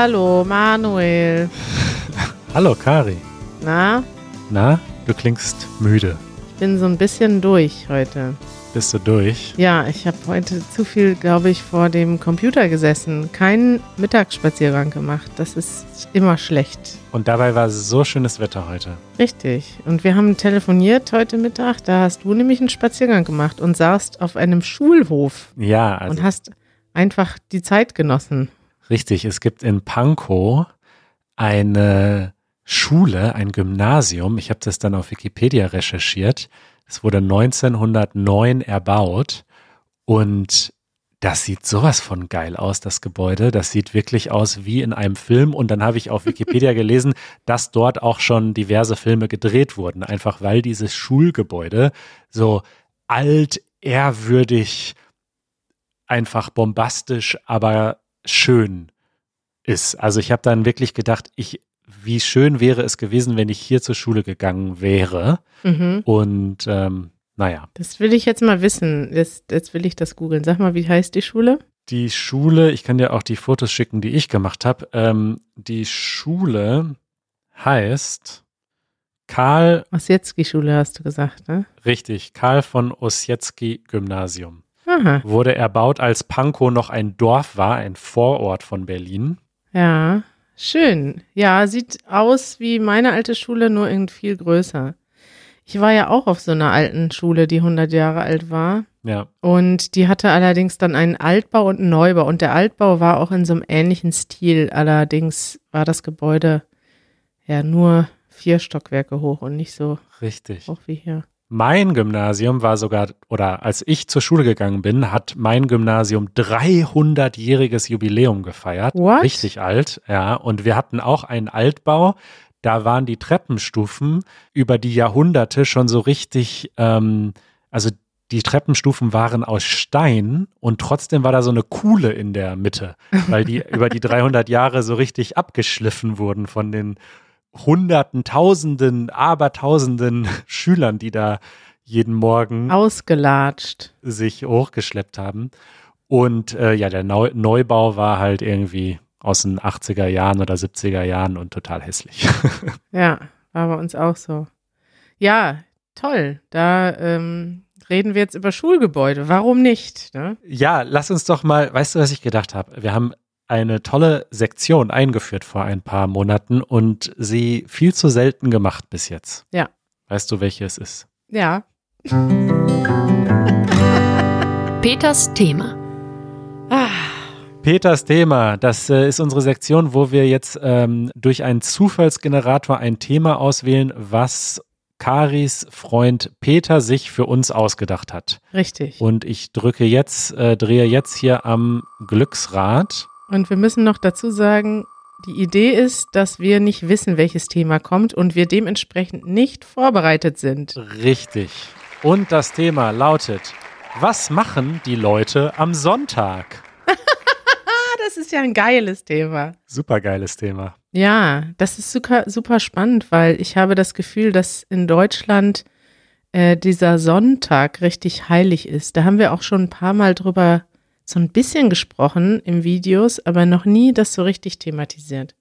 Hallo, Manuel. Hallo, Kari. Na, Na, du klingst müde. ich bin so ein bisschen durch heute. Bist du durch? Ja, ich habe heute zu viel, glaube ich, vor dem Computer gesessen. Keinen Mittagsspaziergang gemacht. Das ist immer schlecht. Und dabei war so schönes Wetter heute. Richtig. Und wir haben telefoniert heute Mittag. Da hast du nämlich einen Spaziergang gemacht und saßt auf einem Schulhof Ja, also und hast einfach die Zeit genossen. Richtig. Es gibt in Pankow eine Schule, ein Gymnasium. Ich habe das dann auf Wikipedia recherchiert. Es wurde 1909 erbaut und das sieht sowas von geil aus, das Gebäude. Das sieht wirklich aus wie in einem Film. Und dann habe ich auf Wikipedia gelesen, dass dort auch schon diverse Filme gedreht wurden. Einfach weil dieses Schulgebäude so alt, ehrwürdig, einfach bombastisch, aber schön ist. Also ich habe dann wirklich gedacht, ich, wie schön wäre es gewesen, wenn ich hier zur Schule gegangen wäre. Mhm. Und ähm, naja, Das will ich jetzt mal wissen. Jetzt, jetzt will ich das googeln. Sag mal, wie heißt die Schule? die Schule, ich kann dir auch die Fotos schicken, die ich gemacht habe. Ähm, die Schule heißt Karl, Osjetski-Schule hast du gesagt, ne? richtig, Karl von Ossietzky Gymnasium. Aha. Wurde erbaut, als Pankow noch ein Dorf war, ein Vorort von Berlin. Ja, schön. Ja, sieht aus wie meine alte Schule, nur irgendwie viel größer. Ich war ja auch auf so einer alten Schule, die 100 Jahre alt war. Ja, Und die hatte allerdings dann einen Altbau und einen Neubau. Und der Altbau war auch in so einem ähnlichen Stil. Allerdings war das Gebäude ja nur vier Stockwerke hoch und nicht so richtig. hoch wie hier. Mein Gymnasium war sogar, oder als ich zur Schule gegangen bin, hat mein Gymnasium 300-jähriges Jubiläum gefeiert. What? Richtig alt, ja. Und wir hatten auch einen Altbau. Da waren die Treppenstufen über die Jahrhunderte schon so richtig, ähm, also die Treppenstufen waren aus Stein und trotzdem war da so eine Kuhle in der Mitte, weil die über die 300 Jahre so richtig abgeschliffen wurden von den Hunderten, Tausenden, Abertausenden Schülern, die da jeden Morgen Ausgelatscht. sich hochgeschleppt haben. Und äh, ja, der Neu Neubau war halt irgendwie aus den 80er Jahren oder 70er Jahren und total hässlich. Ja, war bei uns auch so. Ja, toll. Da ähm, reden wir jetzt über Schulgebäude. Warum nicht? Ne? ja, lass uns doch mal, weißt du, was ich gedacht habe? Wir haben eine tolle Sektion eingeführt vor ein paar Monaten und sie viel zu selten gemacht bis jetzt. Ja. Weißt du, welche es ist? Ja. Peters Thema. Ah, Peters Thema, das äh, ist unsere Sektion, wo wir jetzt ähm, durch einen Zufallsgenerator ein Thema auswählen, was Karis Freund Peter sich für uns ausgedacht hat. richtig. Und ich drücke jetzt, äh, drehe jetzt hier am Glücksrad. Und wir müssen noch dazu sagen, die Idee ist, dass wir nicht wissen, welches Thema kommt und wir dementsprechend nicht vorbereitet sind. Richtig. Und das Thema lautet, was machen die Leute am Sonntag? Das ist ja ein geiles Thema. Supergeiles Thema. Ja, das ist super, super spannend, weil ich habe das Gefühl, dass in Deutschland äh, dieser Sonntag richtig heilig ist. Da haben wir auch schon ein paar Mal drüber so ein bisschen gesprochen im Videos, aber noch nie das so richtig thematisiert.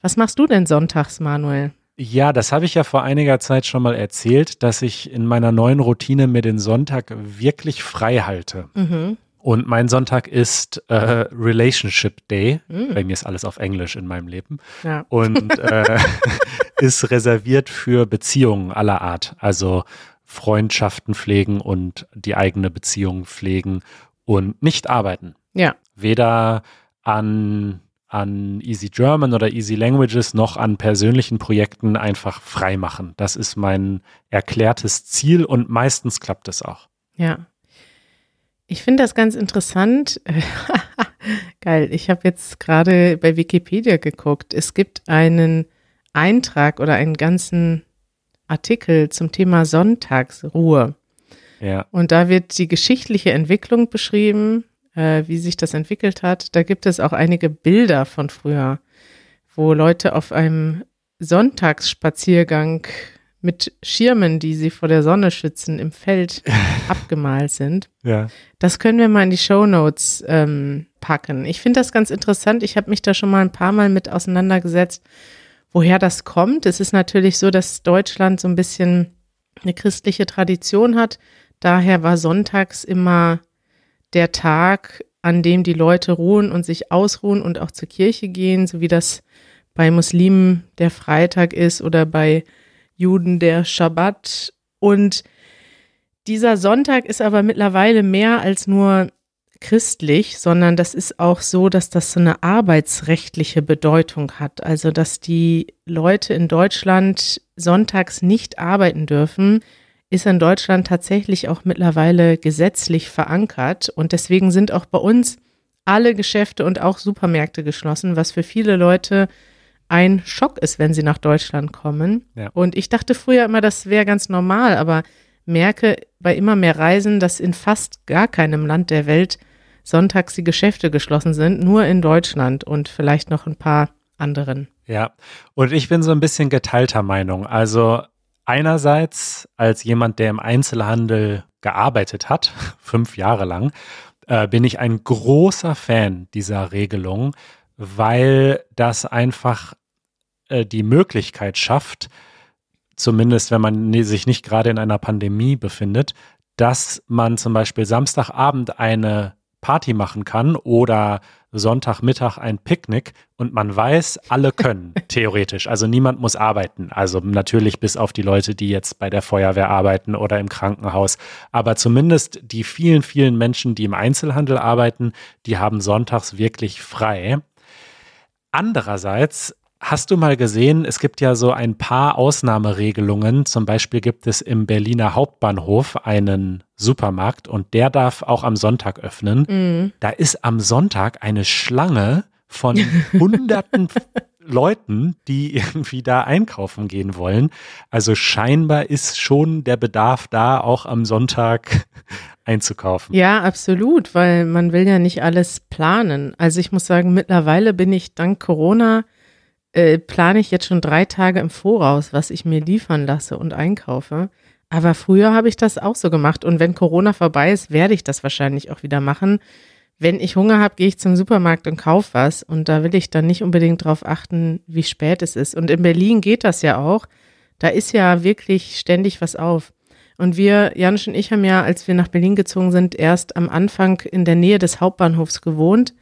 Was machst du denn sonntags, Manuel? Ja, das habe ich ja vor einiger Zeit schon mal erzählt, dass ich in meiner neuen Routine mir den Sonntag wirklich frei halte. Mhm. Und mein Sonntag ist äh, Relationship Day. Mhm. Bei mir ist alles auf Englisch in meinem Leben. Ja. Und äh, ist reserviert für Beziehungen aller Art. Also Freundschaften pflegen und die eigene Beziehung pflegen und nicht arbeiten. Ja. Weder an, an Easy German oder Easy Languages noch an persönlichen Projekten einfach frei machen. Das ist mein erklärtes Ziel und meistens klappt es auch. Ja. Ich finde das ganz interessant. Geil. Ich habe jetzt gerade bei Wikipedia geguckt. Es gibt einen Eintrag oder einen ganzen Artikel zum Thema Sonntagsruhe. Ja. Und da wird die geschichtliche Entwicklung beschrieben, äh, wie sich das entwickelt hat. Da gibt es auch einige Bilder von früher, wo Leute auf einem Sonntagsspaziergang mit Schirmen, die sie vor der Sonne schützen, im Feld abgemalt sind. Ja. Das können wir mal in die Show Notes ähm, packen. Ich finde das ganz interessant. Ich habe mich da schon mal ein paar Mal mit auseinandergesetzt, woher das kommt. Es ist natürlich so, dass Deutschland so ein bisschen eine christliche Tradition hat. Daher war sonntags immer der Tag, an dem die Leute ruhen und sich ausruhen und auch zur Kirche gehen, so wie das bei Muslimen der Freitag ist oder bei Juden der Schabbat. Und dieser Sonntag ist aber mittlerweile mehr als nur christlich, sondern das ist auch so, dass das so eine arbeitsrechtliche Bedeutung hat. Also, dass die Leute in Deutschland sonntags nicht arbeiten dürfen, ist in Deutschland tatsächlich auch mittlerweile gesetzlich verankert. Und deswegen sind auch bei uns alle Geschäfte und auch Supermärkte geschlossen, was für viele Leute ein Schock ist, wenn sie nach Deutschland kommen. Ja. Und ich dachte früher immer, das wäre ganz normal, aber merke bei immer mehr Reisen, dass in fast gar keinem Land der Welt sonntags die Geschäfte geschlossen sind, nur in Deutschland und vielleicht noch ein paar anderen. Ja, und ich bin so ein bisschen geteilter Meinung. Also einerseits als jemand, der im Einzelhandel gearbeitet hat, fünf Jahre lang, äh, bin ich ein großer Fan dieser Regelung, weil das einfach äh, die Möglichkeit schafft, zumindest wenn man sich nicht gerade in einer Pandemie befindet, dass man zum Beispiel Samstagabend eine Party machen kann oder Sonntagmittag ein Picknick und man weiß, alle können, theoretisch. Also niemand muss arbeiten. Also natürlich bis auf die Leute, die jetzt bei der Feuerwehr arbeiten oder im Krankenhaus. Aber zumindest die vielen, vielen Menschen, die im Einzelhandel arbeiten, die haben sonntags wirklich frei. Andererseits Hast du mal gesehen, es gibt ja so ein paar Ausnahmeregelungen. Zum Beispiel gibt es im Berliner Hauptbahnhof einen Supermarkt und der darf auch am Sonntag öffnen. Mhm. Da ist am Sonntag eine Schlange von hunderten Leuten, die irgendwie da einkaufen gehen wollen. Also scheinbar ist schon der Bedarf da, auch am Sonntag einzukaufen. Ja, absolut, weil man will ja nicht alles planen. Also ich muss sagen, mittlerweile bin ich dank Corona äh, plane ich jetzt schon drei Tage im Voraus, was ich mir liefern lasse und einkaufe. Aber früher habe ich das auch so gemacht. Und wenn Corona vorbei ist, werde ich das wahrscheinlich auch wieder machen. Wenn ich Hunger habe, gehe ich zum Supermarkt und kaufe was. Und da will ich dann nicht unbedingt darauf achten, wie spät es ist. Und in Berlin geht das ja auch. Da ist ja wirklich ständig was auf. Und wir, Janusz und ich, haben ja, als wir nach Berlin gezogen sind, erst am Anfang in der Nähe des Hauptbahnhofs gewohnt.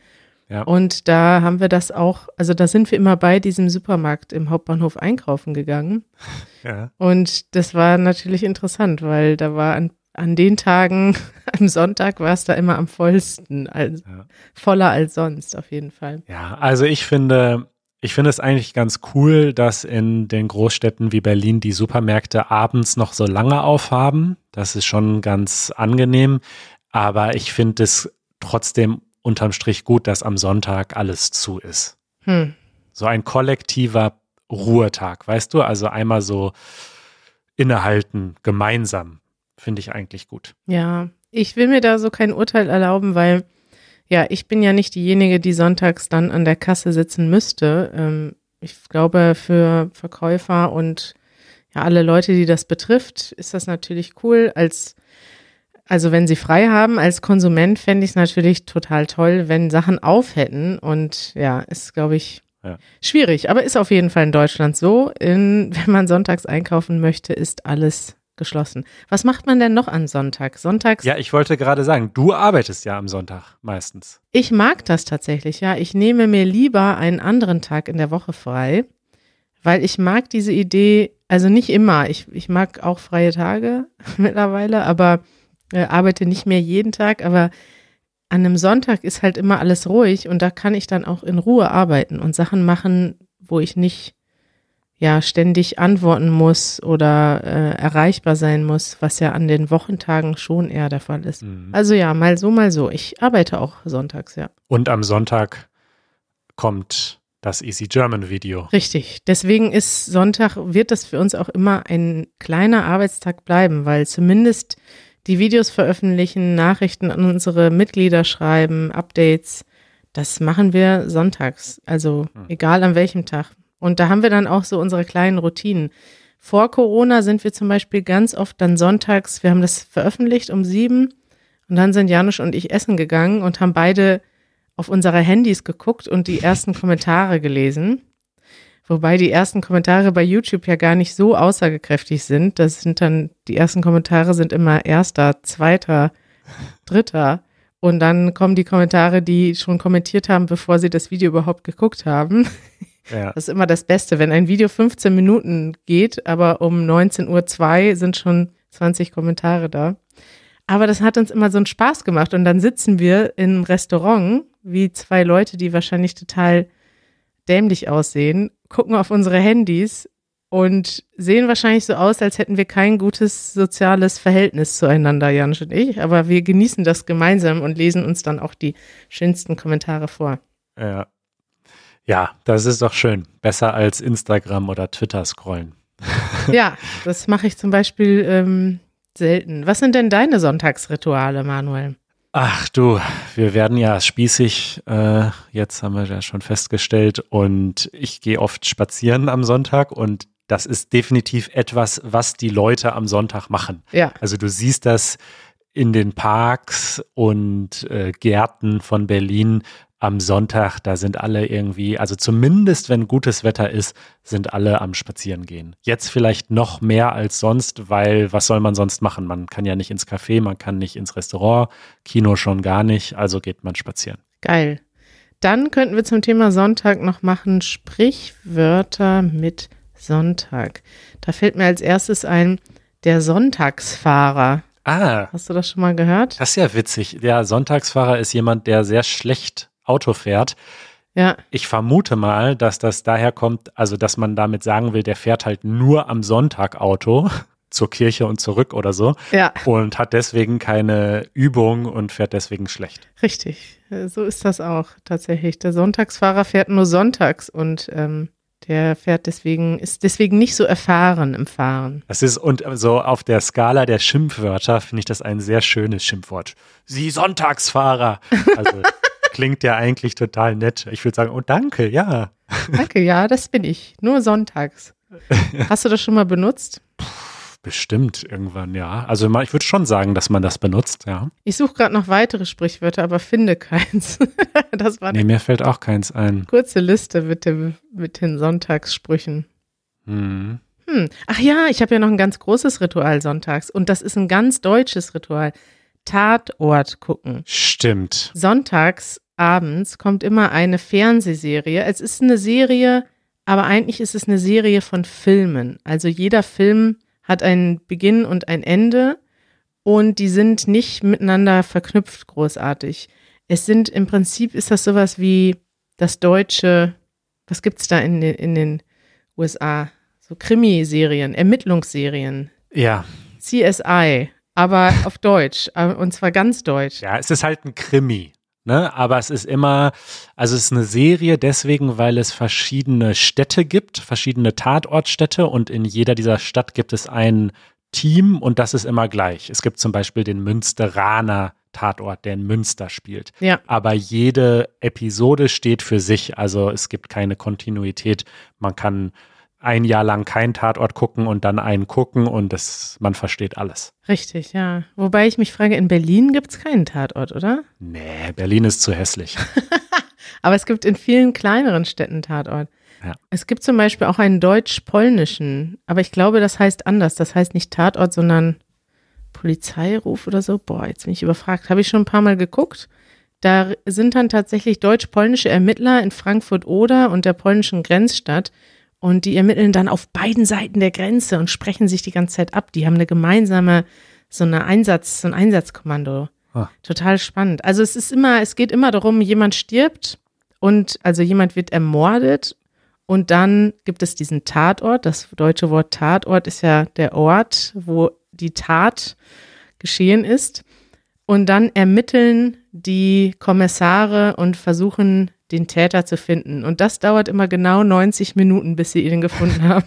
Ja. Und da haben wir das auch, also da sind wir immer bei diesem Supermarkt im Hauptbahnhof einkaufen gegangen. Ja. Und das war natürlich interessant, weil da war an, an den Tagen, am Sonntag war es da immer am vollsten, also ja. voller als sonst auf jeden Fall. Ja, also ich finde, ich finde es eigentlich ganz cool, dass in den Großstädten wie Berlin die Supermärkte abends noch so lange aufhaben. Das ist schon ganz angenehm. Aber ich finde es trotzdem unterm Strich gut, dass am Sonntag alles zu ist. Hm. So ein kollektiver Ruhetag, weißt du? Also einmal so innehalten, gemeinsam, finde ich eigentlich gut. Ja, ich will mir da so kein Urteil erlauben, weil ja, ich bin ja nicht diejenige, die sonntags dann an der Kasse sitzen müsste. Ähm, ich glaube, für Verkäufer und ja, alle Leute, die das betrifft, ist das natürlich cool. Als also wenn sie frei haben als Konsument, fände ich es natürlich total toll, wenn Sachen auf hätten. Und ja, ist, glaube ich, ja. schwierig. Aber ist auf jeden Fall in Deutschland so. In, wenn man sonntags einkaufen möchte, ist alles geschlossen. Was macht man denn noch am Sonntag? Sonntags? Ja, ich wollte gerade sagen, du arbeitest ja am Sonntag meistens. Ich mag das tatsächlich, ja. Ich nehme mir lieber einen anderen Tag in der Woche frei, weil ich mag diese Idee, also nicht immer. Ich, ich mag auch freie Tage mittlerweile, aber äh, arbeite nicht mehr jeden Tag, aber an einem Sonntag ist halt immer alles ruhig und da kann ich dann auch in Ruhe arbeiten und Sachen machen, wo ich nicht ja ständig antworten muss oder äh, erreichbar sein muss, was ja an den Wochentagen schon eher der Fall ist. Mhm. Also ja, mal so, mal so. Ich arbeite auch sonntags, ja. Und am Sonntag kommt das Easy German Video. Richtig. Deswegen ist Sonntag, wird das für uns auch immer ein kleiner Arbeitstag bleiben, weil zumindest die Videos veröffentlichen, Nachrichten an unsere Mitglieder schreiben, Updates. Das machen wir sonntags, also hm. egal an welchem Tag. Und da haben wir dann auch so unsere kleinen Routinen. Vor Corona sind wir zum Beispiel ganz oft dann sonntags, wir haben das veröffentlicht um sieben und dann sind Janusz und ich essen gegangen und haben beide auf unsere Handys geguckt und die ersten Kommentare gelesen. Wobei die ersten Kommentare bei YouTube ja gar nicht so aussagekräftig sind. Das sind dann, die ersten Kommentare sind immer erster, zweiter, dritter. Und dann kommen die Kommentare, die schon kommentiert haben, bevor sie das Video überhaupt geguckt haben. Ja. Das ist immer das Beste, wenn ein Video 15 Minuten geht, aber um 19.02 Uhr sind schon 20 Kommentare da. Aber das hat uns immer so einen Spaß gemacht. Und dann sitzen wir im Restaurant, wie zwei Leute, die wahrscheinlich total dämlich aussehen, gucken auf unsere Handys und sehen wahrscheinlich so aus, als hätten wir kein gutes soziales Verhältnis zueinander, Janusz und ich. Aber wir genießen das gemeinsam und lesen uns dann auch die schönsten Kommentare vor. Ja. Ja, das ist doch schön. Besser als Instagram oder Twitter scrollen. Ja, das mache ich zum Beispiel ähm, selten. Was sind denn deine Sonntagsrituale, Manuel? Ach du, wir werden ja spießig, äh, jetzt haben wir ja schon festgestellt, und ich gehe oft spazieren am Sonntag und das ist definitiv etwas, was die Leute am Sonntag machen. Ja, Also du siehst das in den Parks und äh, Gärten von Berlin am Sonntag, da sind alle irgendwie, also zumindest wenn gutes Wetter ist, sind alle am Spazierengehen. Jetzt vielleicht noch mehr als sonst, weil was soll man sonst machen? Man kann ja nicht ins Café, man kann nicht ins Restaurant, Kino schon gar nicht, also geht man spazieren. geil. Dann könnten wir zum Thema Sonntag noch machen Sprichwörter mit Sonntag. Da fällt mir als erstes ein, der Sonntagsfahrer. Ah, Hast du das schon mal gehört? das ist ja witzig. Der Sonntagsfahrer ist jemand, der sehr schlecht Auto fährt. Ja, Ich vermute mal, dass das daher kommt, also dass man damit sagen will, der fährt halt nur am Sonntag Auto zur Kirche und zurück oder so ja, und hat deswegen keine Übung und fährt deswegen schlecht. richtig. Äh, So ist das auch tatsächlich. Der Sonntagsfahrer fährt nur sonntags und ähm, der fährt deswegen, ist deswegen nicht so erfahren im Fahren. Das ist und so auf der Skala der Schimpfwörter finde ich das ein sehr schönes Schimpfwort. Sie Sonntagsfahrer. Also klingt ja eigentlich total nett. Ich würde sagen, oh danke, ja. Danke, ja, das bin ich. Nur sonntags. Hast du das schon mal benutzt? Bestimmt irgendwann, ja. Also ich würde schon sagen, dass man das benutzt, ja. Ich suche gerade noch weitere Sprichwörter, aber finde keins. das war Nee, mir fällt auch keins ein. kurze Liste mit, dem, mit den Sonntagssprüchen. Hm. Hm. Ach ja, ich habe ja noch ein ganz großes Ritual sonntags und das ist ein ganz deutsches Ritual. Tatort gucken. Stimmt. Sonntags abends kommt immer eine Fernsehserie. Es ist eine Serie, aber eigentlich ist es eine Serie von Filmen. Also jeder Film hat einen Beginn und ein Ende und die sind nicht miteinander verknüpft großartig. Es sind im Prinzip ist das sowas wie das deutsche, was gibt's da in den, in den USA? So Krimiserien, Ermittlungsserien, Ja, CSI, aber auf Deutsch äh, und zwar ganz deutsch. ja, es ist halt ein Krimi. Ne? Aber es ist immer, also es ist eine Serie deswegen, weil es verschiedene Städte gibt, verschiedene Tatortstädte und in jeder dieser Stadt gibt es ein Team und das ist immer gleich. Es gibt zum Beispiel den Münsteraner Tatort, der in Münster spielt. Ja. Aber jede Episode steht für sich, also es gibt keine Kontinuität. Man kann ein Jahr lang keinen Tatort gucken und dann einen gucken und das, man versteht alles. Richtig, ja. Wobei ich mich frage, in Berlin gibt es keinen Tatort, oder? Nee, Berlin ist zu hässlich. Aber es gibt in vielen kleineren Städten Tatort. Ja. Es gibt zum Beispiel auch einen deutsch-polnischen, aber ich glaube, das heißt anders. Das heißt nicht Tatort, sondern Polizeiruf oder so. Boah, jetzt bin ich überfragt. Habe ich schon ein paar Mal geguckt. Da sind dann tatsächlich deutsch-polnische Ermittler in Frankfurt-Oder und der polnischen Grenzstadt. Und die ermitteln dann auf beiden Seiten der Grenze und sprechen sich die ganze Zeit ab. Die haben eine gemeinsame, so eine Einsatz, so ein Einsatzkommando. Ah. Total spannend. Also es ist immer, es geht immer darum, jemand stirbt und also jemand wird ermordet und dann gibt es diesen Tatort. Das deutsche Wort Tatort ist ja der Ort, wo die Tat geschehen ist. Und dann ermitteln die Kommissare und versuchen, den Täter zu finden. Und das dauert immer genau 90 Minuten, bis sie ihn gefunden haben.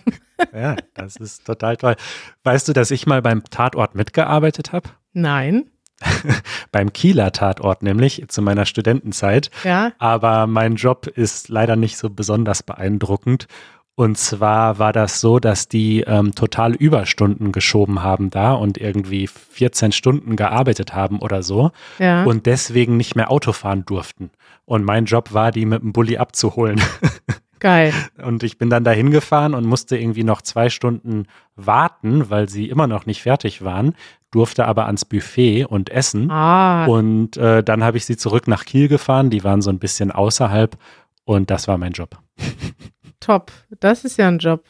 Ja, das ist total toll. Weißt du, dass ich mal beim Tatort mitgearbeitet habe? Nein. Beim Kieler Tatort nämlich, zu meiner Studentenzeit. Ja. Aber mein Job ist leider nicht so besonders beeindruckend. Und zwar war das so, dass die ähm, total Überstunden geschoben haben da und irgendwie 14 Stunden gearbeitet haben oder so Ja. und deswegen nicht mehr Auto fahren durften. Und mein Job war, die mit dem Bulli abzuholen. Geil. Und ich bin dann da hingefahren und musste irgendwie noch zwei Stunden warten, weil sie immer noch nicht fertig waren, durfte aber ans Buffet und essen. Ah, Und äh, dann habe ich sie zurück nach Kiel gefahren. Die waren so ein bisschen außerhalb und das war mein Job. top. Das ist ja ein Job.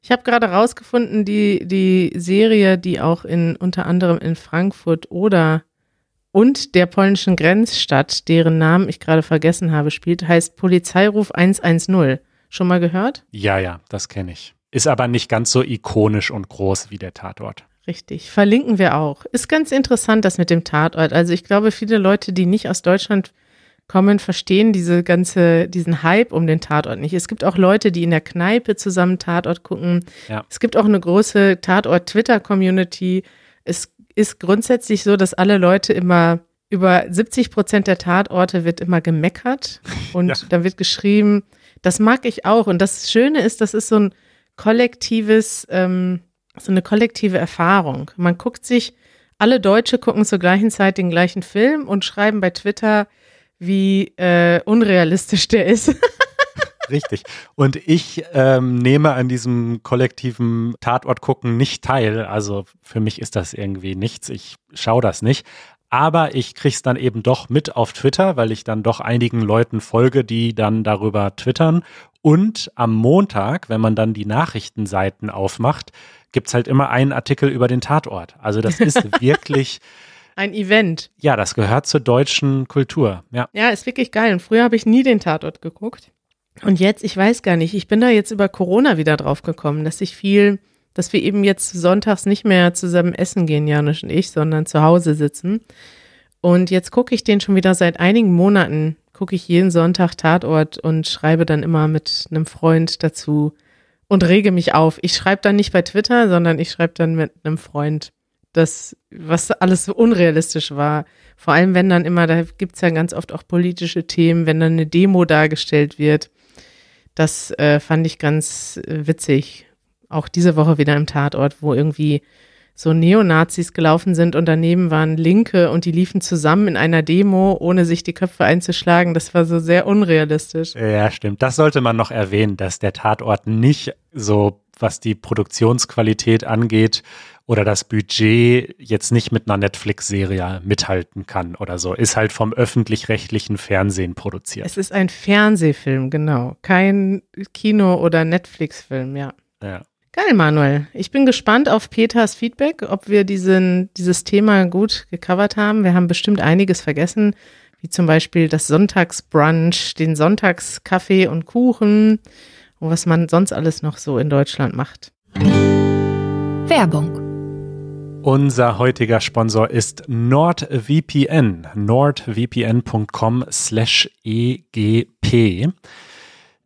Ich habe gerade rausgefunden, die, die Serie, die auch in unter anderem in Frankfurt oder und der polnischen Grenzstadt, deren Namen ich gerade vergessen habe, spielt, heißt Polizeiruf 110. Schon mal gehört? Ja, ja, das kenne ich. Ist aber nicht ganz so ikonisch und groß wie der Tatort. Richtig. Verlinken wir auch. Ist ganz interessant, das mit dem Tatort. Also ich glaube, viele Leute, die nicht aus Deutschland kommen, verstehen diese ganze, diesen Hype um den Tatort nicht. Es gibt auch Leute, die in der Kneipe zusammen Tatort gucken. Ja. Es gibt auch eine große Tatort-Twitter-Community. Es ist grundsätzlich so, dass alle Leute immer über 70 Prozent der Tatorte wird immer gemeckert und Ja. da wird geschrieben, das mag ich auch. Und das Schöne ist, das ist so ein kollektives, ähm, so eine kollektive Erfahrung. Man guckt sich, alle Deutsche gucken zur gleichen Zeit den gleichen Film und schreiben bei Twitter, wie äh, unrealistisch der ist. Richtig. Und ich ähm, nehme an diesem kollektiven Tatort gucken nicht teil. Also für mich ist das irgendwie nichts. Ich schaue das nicht. Aber ich krieg's dann eben doch mit auf Twitter, weil ich dann doch einigen Leuten folge, die dann darüber twittern. Und am Montag, wenn man dann die Nachrichtenseiten aufmacht, gibt's halt immer einen Artikel über den Tatort. Also das ist wirklich, Ein Event. ja, das gehört zur deutschen Kultur. Ja. Ja, ist wirklich geil. Und früher habe ich nie den Tatort geguckt. Und jetzt, ich weiß gar nicht, ich bin da jetzt über Corona wieder drauf gekommen, dass ich viel, dass wir eben jetzt sonntags nicht mehr zusammen essen gehen, Janusz und ich, sondern zu Hause sitzen. Und jetzt gucke ich den schon wieder seit einigen Monaten, gucke ich jeden Sonntag Tatort und schreibe dann immer mit einem Freund dazu und rege mich auf. Ich schreibe dann nicht bei Twitter, sondern ich schreibe dann mit einem Freund, das, was alles so unrealistisch war. Vor allem, wenn dann immer, da gibt's ja ganz oft auch politische Themen, wenn dann eine Demo dargestellt wird. Das äh, fand ich ganz witzig. Auch diese Woche wieder im Tatort, wo irgendwie so Neonazis gelaufen sind und daneben waren Linke und die liefen zusammen in einer Demo, ohne sich die Köpfe einzuschlagen. Das war so sehr unrealistisch. Ja, stimmt. Das sollte man noch erwähnen, dass der Tatort nicht so, was die Produktionsqualität angeht oder das Budget jetzt nicht mit einer Netflix-Serie mithalten kann oder so. Ist halt vom öffentlich-rechtlichen Fernsehen produziert. Es ist ein Fernsehfilm, genau. Kein Kino- oder Netflix-Film, ja. Ja. Geil, Manuel. Ich bin gespannt auf Peters Feedback, ob wir diesen, dieses Thema gut gecovert haben. Wir haben bestimmt einiges vergessen, wie zum Beispiel das Sonntagsbrunch, den Sonntagskaffee und Kuchen und was man sonst alles noch so in Deutschland macht. Werbung. Unser heutiger Sponsor ist NordVPN. nordvpn.com slash egp.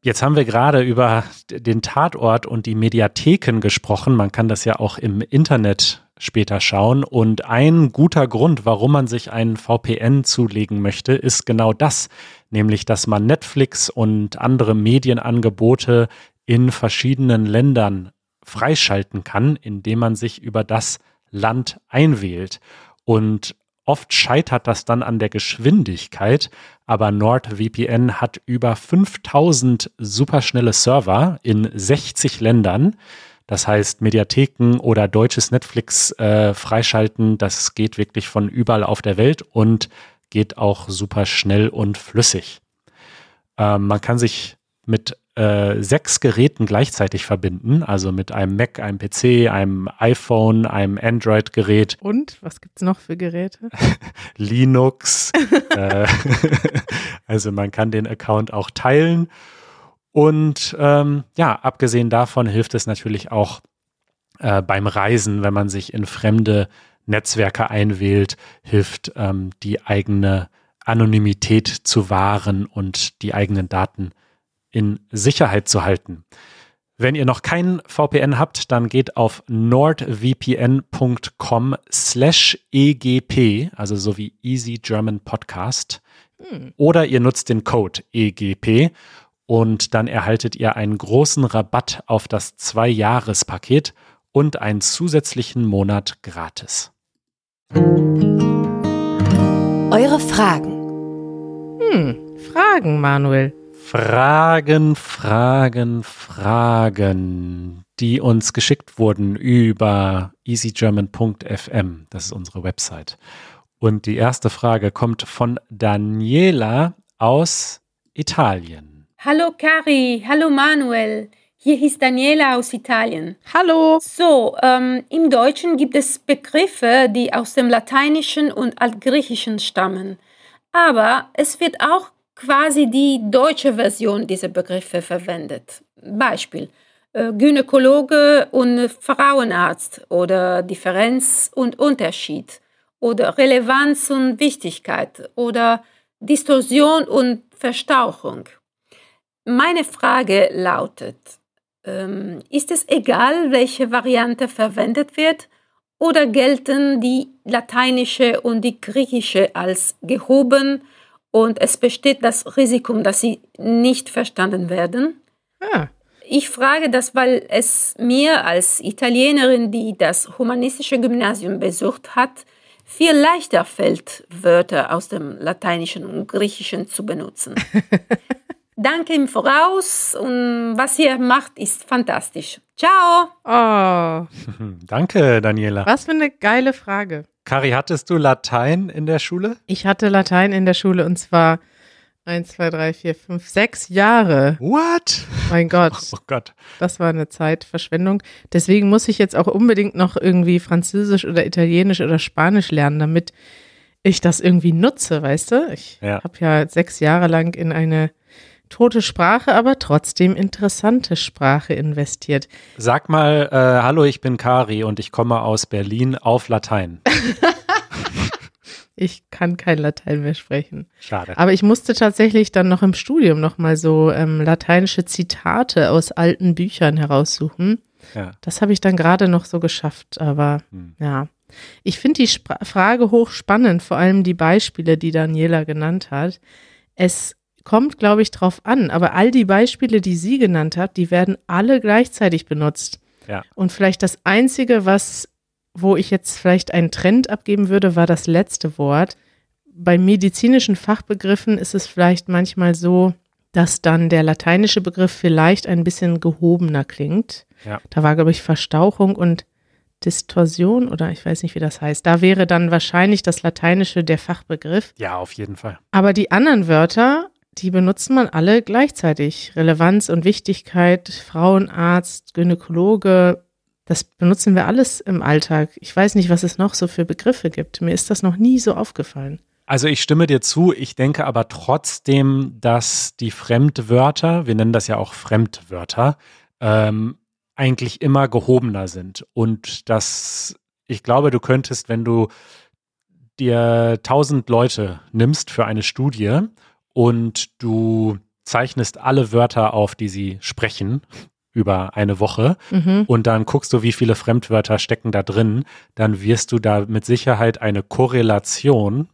Jetzt haben wir gerade über den Tatort und die Mediatheken gesprochen. Man kann das ja auch im Internet später schauen. Und ein guter Grund, warum man sich einen VPN zulegen möchte, ist genau das. Nämlich, dass man Netflix und andere Medienangebote in verschiedenen Ländern freischalten kann, indem man sich über das Land einwählt. Und oft scheitert das dann an der Geschwindigkeit, aber NordVPN hat über 5000 superschnelle Server in 60 Ländern. Das heißt, Mediatheken oder deutsches Netflix äh, freischalten, das geht wirklich von überall auf der Welt und geht auch super schnell und flüssig. Ähm, man kann sich mit äh, sechs Geräten gleichzeitig verbinden, also mit einem Mac, einem PC, einem iPhone, einem Android-Gerät, Und was gibt's noch für Geräte? Linux. äh, also man kann den Account auch teilen. Und ähm, ja, abgesehen davon hilft es natürlich auch äh, beim Reisen, wenn man sich in fremde Netzwerke einwählt, hilft ähm, die eigene Anonymität zu wahren und die eigenen Daten in Sicherheit zu halten. Wenn ihr noch keinen VPN habt, dann geht auf nordvpn.com slash egp, also so wie Easy German Podcast, oder ihr nutzt den Code EGP und dann erhaltet ihr einen großen Rabatt auf das Zwei-Jahres-Paket und einen zusätzlichen Monat gratis. Eure Fragen. Hm, Fragen, Manuel. Fragen, Fragen, Fragen, die uns geschickt wurden über easygerman.fm. Das ist unsere Website. Und die erste Frage kommt von Daniela aus Italien. Hallo Cari, hallo Manuel. Hier ist Daniela aus Italien. Hallo. So, ähm, im Deutschen gibt es Begriffe, die aus dem Lateinischen und Altgriechischen stammen. Aber es wird auch quasi die deutsche Version dieser Begriffe verwendet. Beispiel äh, Gynäkologe und Frauenarzt oder Differenz und Unterschied oder Relevanz und Wichtigkeit oder Distorsion und Verstauchung. Meine Frage lautet, ähm, ist es egal, welche Variante verwendet wird, oder gelten die lateinische und die griechische als gehoben und es besteht das Risiko, dass sie nicht verstanden werden? Ah. Ich frage das, weil es mir als Italienerin, die das humanistische Gymnasium besucht hat, viel leichter fällt, Wörter aus dem Lateinischen und Griechischen zu benutzen. Danke im Voraus und was ihr macht, ist fantastisch. Ciao! Oh, Danke, Daniela. was für eine geile Frage. Kari, hattest du Latein in der Schule? Ich hatte Latein in der Schule und zwar eins, zwei, drei, vier, fünf, sechs Jahre. What? Mein Gott, Oh Gott. das war eine Zeitverschwendung. Deswegen muss ich jetzt auch unbedingt noch irgendwie Französisch oder Italienisch oder Spanisch lernen, damit ich das irgendwie nutze, weißt du? Ich Ja. habe ja sechs Jahre lang in eine tote Sprache, aber trotzdem interessante Sprache investiert. Sag mal, äh, hallo, ich bin Kari und ich komme aus Berlin auf Latein. Ich kann kein Latein mehr sprechen. Schade. Aber ich musste tatsächlich dann noch im Studium noch mal so ähm, lateinische Zitate aus alten Büchern heraussuchen. Ja. Das habe ich dann gerade noch so geschafft, aber Hm. ja. Ich finde die Spra Frage hochspannend, vor allem die Beispiele, die Daniela genannt hat. Es kommt, glaube ich, drauf an, aber all die Beispiele, die sie genannt hat, die werden alle gleichzeitig benutzt. Ja. Und vielleicht das Einzige, was, wo ich jetzt vielleicht einen Trend abgeben würde, war das letzte Wort. Bei medizinischen Fachbegriffen ist es vielleicht manchmal so, dass dann der lateinische Begriff vielleicht ein bisschen gehobener klingt. Ja. Da war, glaube ich, Verstauchung und Distorsion oder ich weiß nicht, wie das heißt. Da wäre dann wahrscheinlich das Lateinische der Fachbegriff. Ja, auf jeden Fall. Aber die anderen Wörter, die benutzt man alle gleichzeitig. Relevanz und Wichtigkeit, Frauenarzt, Gynäkologe, das benutzen wir alles im Alltag. Ich weiß nicht, was es noch so für Begriffe gibt. Mir ist das noch nie so aufgefallen. Also ich stimme dir zu, ich denke aber trotzdem, dass die Fremdwörter, wir nennen das ja auch Fremdwörter, ähm, eigentlich immer gehobener sind. Und dass ich glaube, du könntest, wenn du dir tausend Leute nimmst für eine Studie und du zeichnest alle Wörter auf, die sie sprechen über eine Woche Mhm. und dann guckst du, wie viele Fremdwörter stecken da drin, dann wirst du da mit Sicherheit eine Korrelation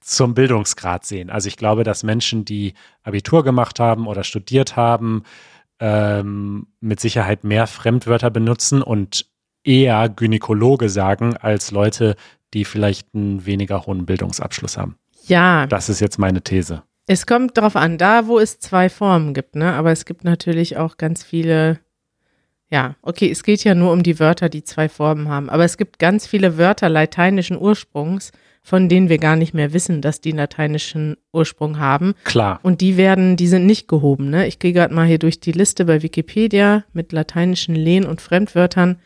zum Bildungsgrad sehen. Also ich glaube, dass Menschen, die Abitur gemacht haben oder studiert haben, ähm, mit Sicherheit mehr Fremdwörter benutzen und eher Gynäkologe sagen als Leute, die vielleicht einen weniger hohen Bildungsabschluss haben. Ja, Das ist jetzt meine These. Es kommt drauf an, da wo es zwei Formen gibt, ne? Aber es gibt natürlich auch ganz viele. Ja, okay, es geht ja nur um die Wörter, die zwei Formen haben. Aber es gibt ganz viele Wörter lateinischen Ursprungs, von denen wir gar nicht mehr wissen, dass die lateinischen Ursprung haben. Klar. Und die werden, die sind nicht gehoben. Ne? Ich gehe gerade mal hier durch die Liste bei Wikipedia mit lateinischen Lehn- und Fremdwörtern.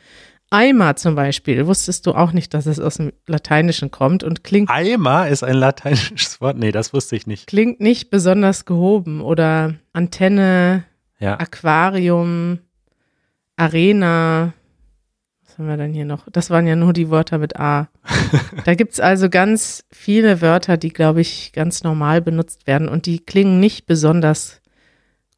Eimer zum Beispiel, wusstest du auch nicht, dass es aus dem Lateinischen kommt und klingt, Eimer ist ein lateinisches Wort. Nee, das wusste ich nicht. klingt nicht besonders gehoben. Oder Antenne, Ja. Aquarium, Arena. Was haben wir denn hier noch? Das waren ja nur die Wörter mit A. da gibt's also ganz viele Wörter, die, glaube ich, ganz normal benutzt werden und die klingen nicht besonders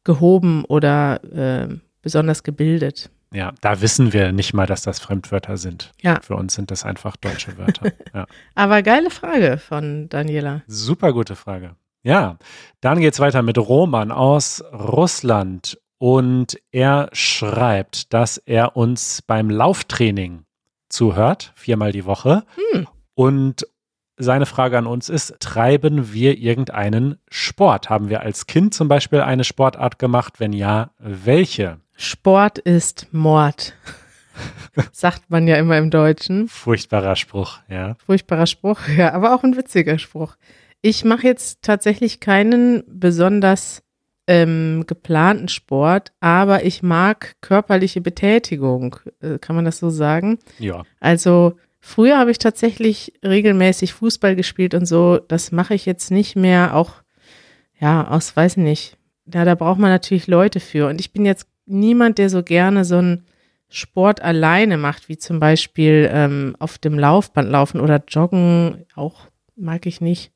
gehoben oder äh, besonders gebildet. Ja, da wissen wir nicht mal, dass das Fremdwörter sind. Ja. Für uns sind das einfach deutsche Wörter. ja. Aber geile Frage von Daniela. Super gute Frage. Ja, dann geht's weiter mit Roman aus Russland und er schreibt, dass er uns beim Lauftraining zuhört, viermal die Woche Hm. und seine Frage an uns ist, treiben wir irgendeinen Sport? Haben wir als Kind zum Beispiel eine Sportart gemacht? Wenn ja, welche? Sport ist Mord. Sagt man ja immer im Deutschen. Furchtbarer Spruch, ja. Furchtbarer Spruch, ja, aber auch ein witziger Spruch. Ich mache jetzt tatsächlich keinen besonders ähm, geplanten Sport, aber ich mag körperliche Betätigung. Äh, kann man das so sagen? Ja. Also früher habe ich tatsächlich regelmäßig Fußball gespielt und so. Das mache ich jetzt nicht mehr. Auch ja aus weiß nicht. Ja, da braucht man natürlich Leute für. Und ich bin jetzt niemand, der so gerne so einen Sport alleine macht, wie zum Beispiel ähm, auf dem Laufband laufen oder joggen. Auch mag ich nicht.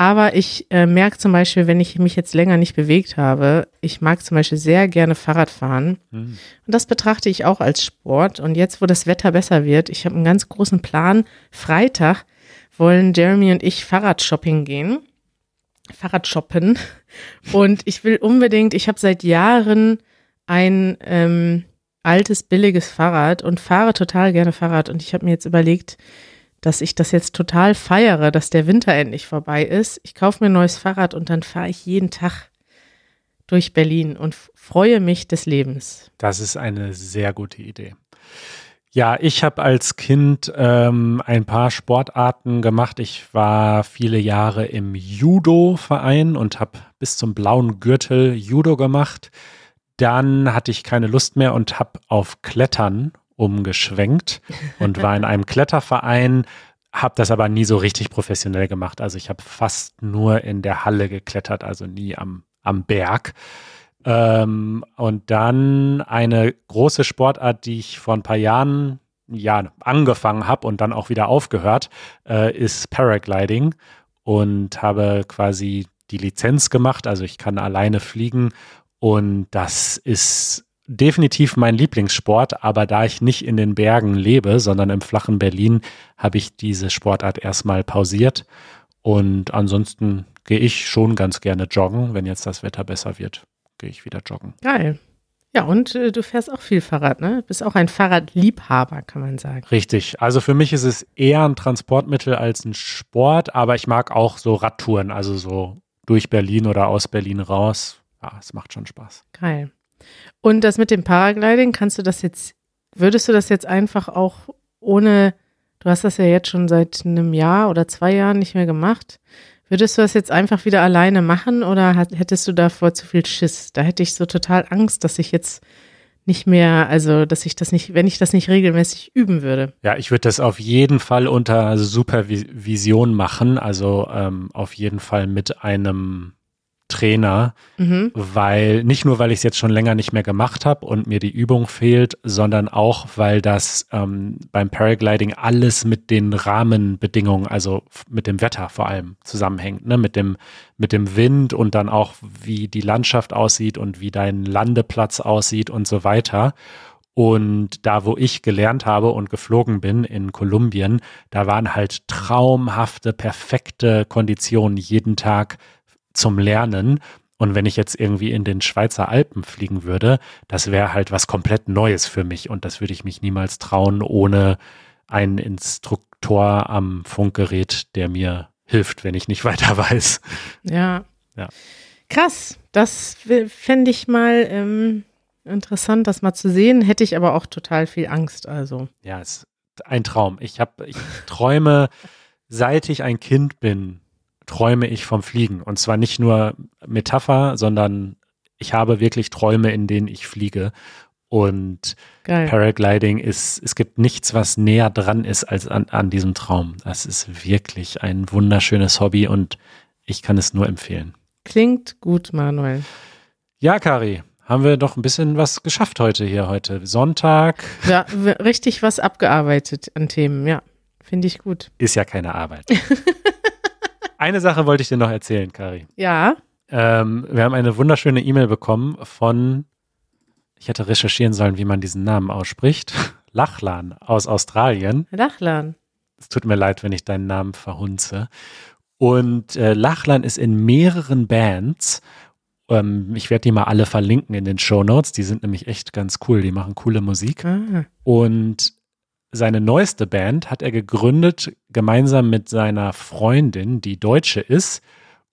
Aber ich äh, merke zum Beispiel, wenn ich mich jetzt länger nicht bewegt habe, ich mag zum Beispiel sehr gerne Fahrrad fahren. Mhm. Und das betrachte ich auch als Sport. Und jetzt, wo das Wetter besser wird, ich habe einen ganz großen Plan. Freitag wollen Jeremy und ich Fahrradshopping gehen. Fahrradshoppen. Und ich will unbedingt, ich habe seit Jahren ein ähm, altes, billiges Fahrrad und fahre total gerne Fahrrad. Und ich habe mir jetzt überlegt, dass ich das jetzt total feiere, dass der Winter endlich vorbei ist. Ich kaufe mir ein neues Fahrrad und dann fahre ich jeden Tag durch Berlin und freue mich des Lebens. Das ist eine sehr gute Idee. Ja, ich habe als Kind ähm, ein paar Sportarten gemacht. Ich war viele Jahre im Judo-Verein und habe bis zum blauen Gürtel Judo gemacht. Dann hatte ich keine Lust mehr und habe auf Klettern umgeschwenkt und war in einem Kletterverein, habe das aber nie so richtig professionell gemacht. Also ich habe fast nur in der Halle geklettert, also nie am, am Berg. Ähm, und dann eine große Sportart, die ich vor ein paar Jahren ja, angefangen habe und dann auch wieder aufgehört, äh, ist Paragliding und habe quasi die Lizenz gemacht. Also ich kann alleine fliegen und das ist definitiv mein Lieblingssport, aber da ich nicht in den Bergen lebe, sondern im flachen Berlin, habe ich diese Sportart erstmal pausiert. Und ansonsten gehe ich schon ganz gerne joggen. Wenn jetzt das Wetter besser wird, gehe ich wieder joggen. Geil. Ja, und äh, du fährst auch viel Fahrrad, ne? Bist auch ein Fahrradliebhaber, kann man sagen. Richtig. Also für mich ist es eher ein Transportmittel als ein Sport, aber ich mag auch so Radtouren, also so durch Berlin oder aus Berlin raus ja, es macht schon Spaß. Geil. Und das mit dem Paragliding, kannst du das jetzt, würdest du das jetzt einfach auch ohne, du hast das ja jetzt schon seit einem Jahr oder zwei Jahren nicht mehr gemacht, würdest du das jetzt einfach wieder alleine machen oder hättest du davor zu viel Schiss? Da hätte ich so total Angst, dass ich jetzt nicht mehr, also dass ich das nicht, wenn ich das nicht regelmäßig üben würde. Ja, ich würde das auf jeden Fall unter Supervision machen, also ähm, auf jeden Fall mit einem Trainer, mhm. weil nicht nur, weil ich es jetzt schon länger nicht mehr gemacht habe und mir die Übung fehlt, sondern auch, weil das ähm, beim Paragliding alles mit den Rahmenbedingungen, also mit dem Wetter vor allem zusammenhängt, ne? mit dem mit dem Wind und dann auch wie die Landschaft aussieht und wie dein Landeplatz aussieht und so weiter. Und da, wo ich gelernt habe und geflogen bin in Kolumbien, da waren halt traumhafte, perfekte Konditionen jeden Tag zum Lernen. Und wenn ich jetzt irgendwie in den Schweizer Alpen fliegen würde, das wäre halt was komplett Neues für mich. Und das würde ich mich niemals trauen, ohne einen Instruktor am Funkgerät, der mir hilft, wenn ich nicht weiter weiß. Ja. ja. Krass. Das fände ich mal ähm, interessant, das mal zu sehen. Hätte ich aber auch total viel Angst. Also. Ja, es ist ein Traum. Ich habe, ich träume, seit ich ein Kind bin, träume ich vom Fliegen. Und zwar nicht nur Metapher, sondern ich habe wirklich Träume, in denen ich fliege. Und Geil. Paragliding ist, es gibt nichts, was näher dran ist als an, an diesem Traum. Das ist wirklich ein wunderschönes Hobby und ich kann es nur empfehlen. Klingt gut, Manuel. Ja, Kari, haben wir doch ein bisschen was geschafft heute hier heute. Sonntag. Ja, richtig was abgearbeitet an Themen, ja. Finde ich gut. Ist ja keine Arbeit. Eine Sache wollte ich dir noch erzählen, Kari. Ja. Ähm, wir haben eine wunderschöne E-Mail bekommen von, ich hätte recherchieren sollen, wie man diesen Namen ausspricht. Lachlan aus Australien. Lachlan. Es tut mir leid, wenn ich deinen Namen verhunze. Und äh, Lachlan ist in mehreren Bands. Ähm, ich werde die mal alle verlinken in den Show Notes. Die sind nämlich echt ganz cool. Die machen coole Musik. Ah. Und seine neueste Band hat er gegründet, gemeinsam mit seiner Freundin, die Deutsche ist,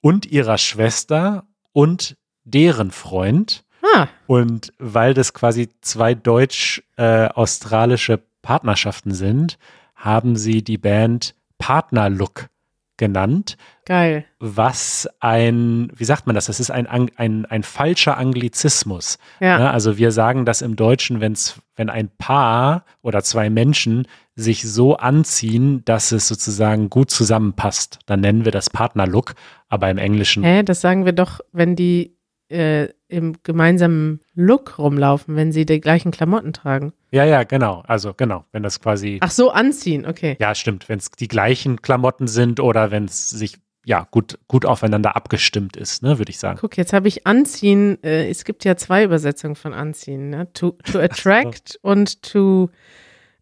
und ihrer Schwester und deren Freund. Ah, Und weil das quasi zwei deutsch-australische Partnerschaften sind, haben sie die Band Partnerlook genannt, geil. was ein, wie sagt man das? Das ist ein, ein, ein falscher Anglizismus. Ja. Ne? Also wir sagen das im Deutschen, wenn's, wenn ein Paar oder zwei Menschen sich so anziehen, dass es sozusagen gut zusammenpasst, dann nennen wir das Partnerlook, aber im Englischen Hä, das sagen wir doch, wenn die äh, im gemeinsamen Look rumlaufen, wenn sie die gleichen Klamotten tragen. Ja, ja, genau. Also genau, wenn das quasi, Ach so, anziehen, okay. ja, stimmt, wenn es die gleichen Klamotten sind oder wenn es sich ja gut gut aufeinander abgestimmt ist, ne, würde ich sagen. Guck, jetzt habe ich anziehen, äh, es gibt ja zwei Übersetzungen von anziehen, ne? To, to attract und to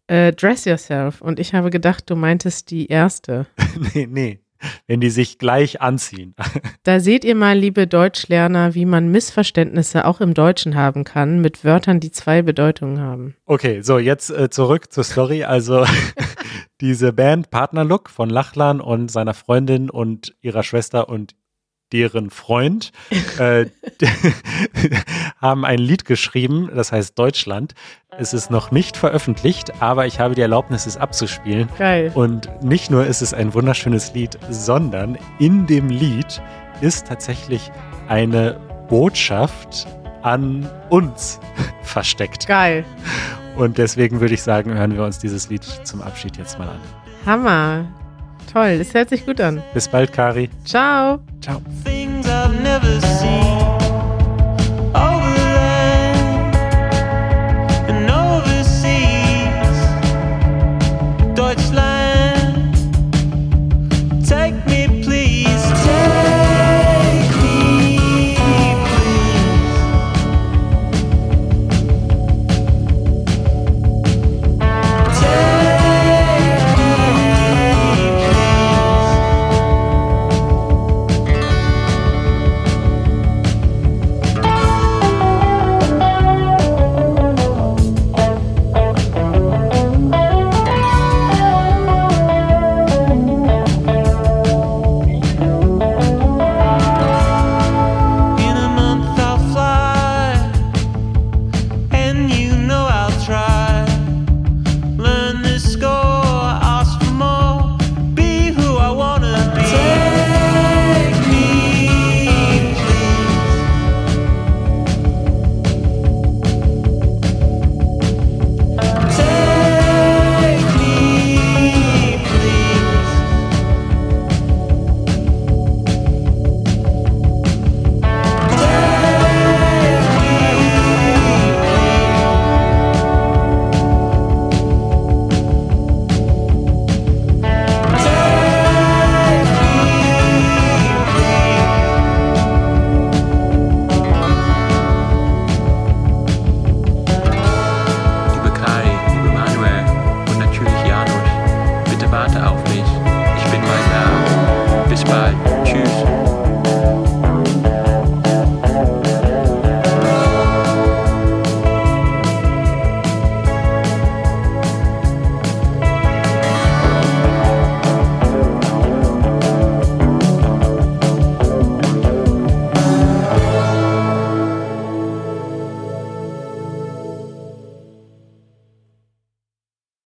äh, dress yourself. Und ich habe gedacht, du meintest die erste. nee, nee, wenn die sich gleich anziehen. Da seht ihr mal, liebe Deutschlerner, wie man Missverständnisse auch im Deutschen haben kann mit Wörtern, die zwei Bedeutungen haben. Okay, so jetzt äh, zurück zur Story. Also diese Band Partnerlook von Lachlan und seiner Freundin und ihrer Schwester und deren Freund äh, haben ein Lied geschrieben, das heißt Deutschland. Es ist noch nicht veröffentlicht, aber ich habe die Erlaubnis, es abzuspielen. Geil. Und nicht nur ist es ein wunderschönes Lied, sondern in dem Lied ist tatsächlich eine Botschaft an uns versteckt. Geil. Und deswegen würde ich sagen, hören wir uns dieses Lied zum Abschied jetzt mal an. Hammer. Toll, das hört sich gut an. Bis bald, Kari. Ciao. Ciao.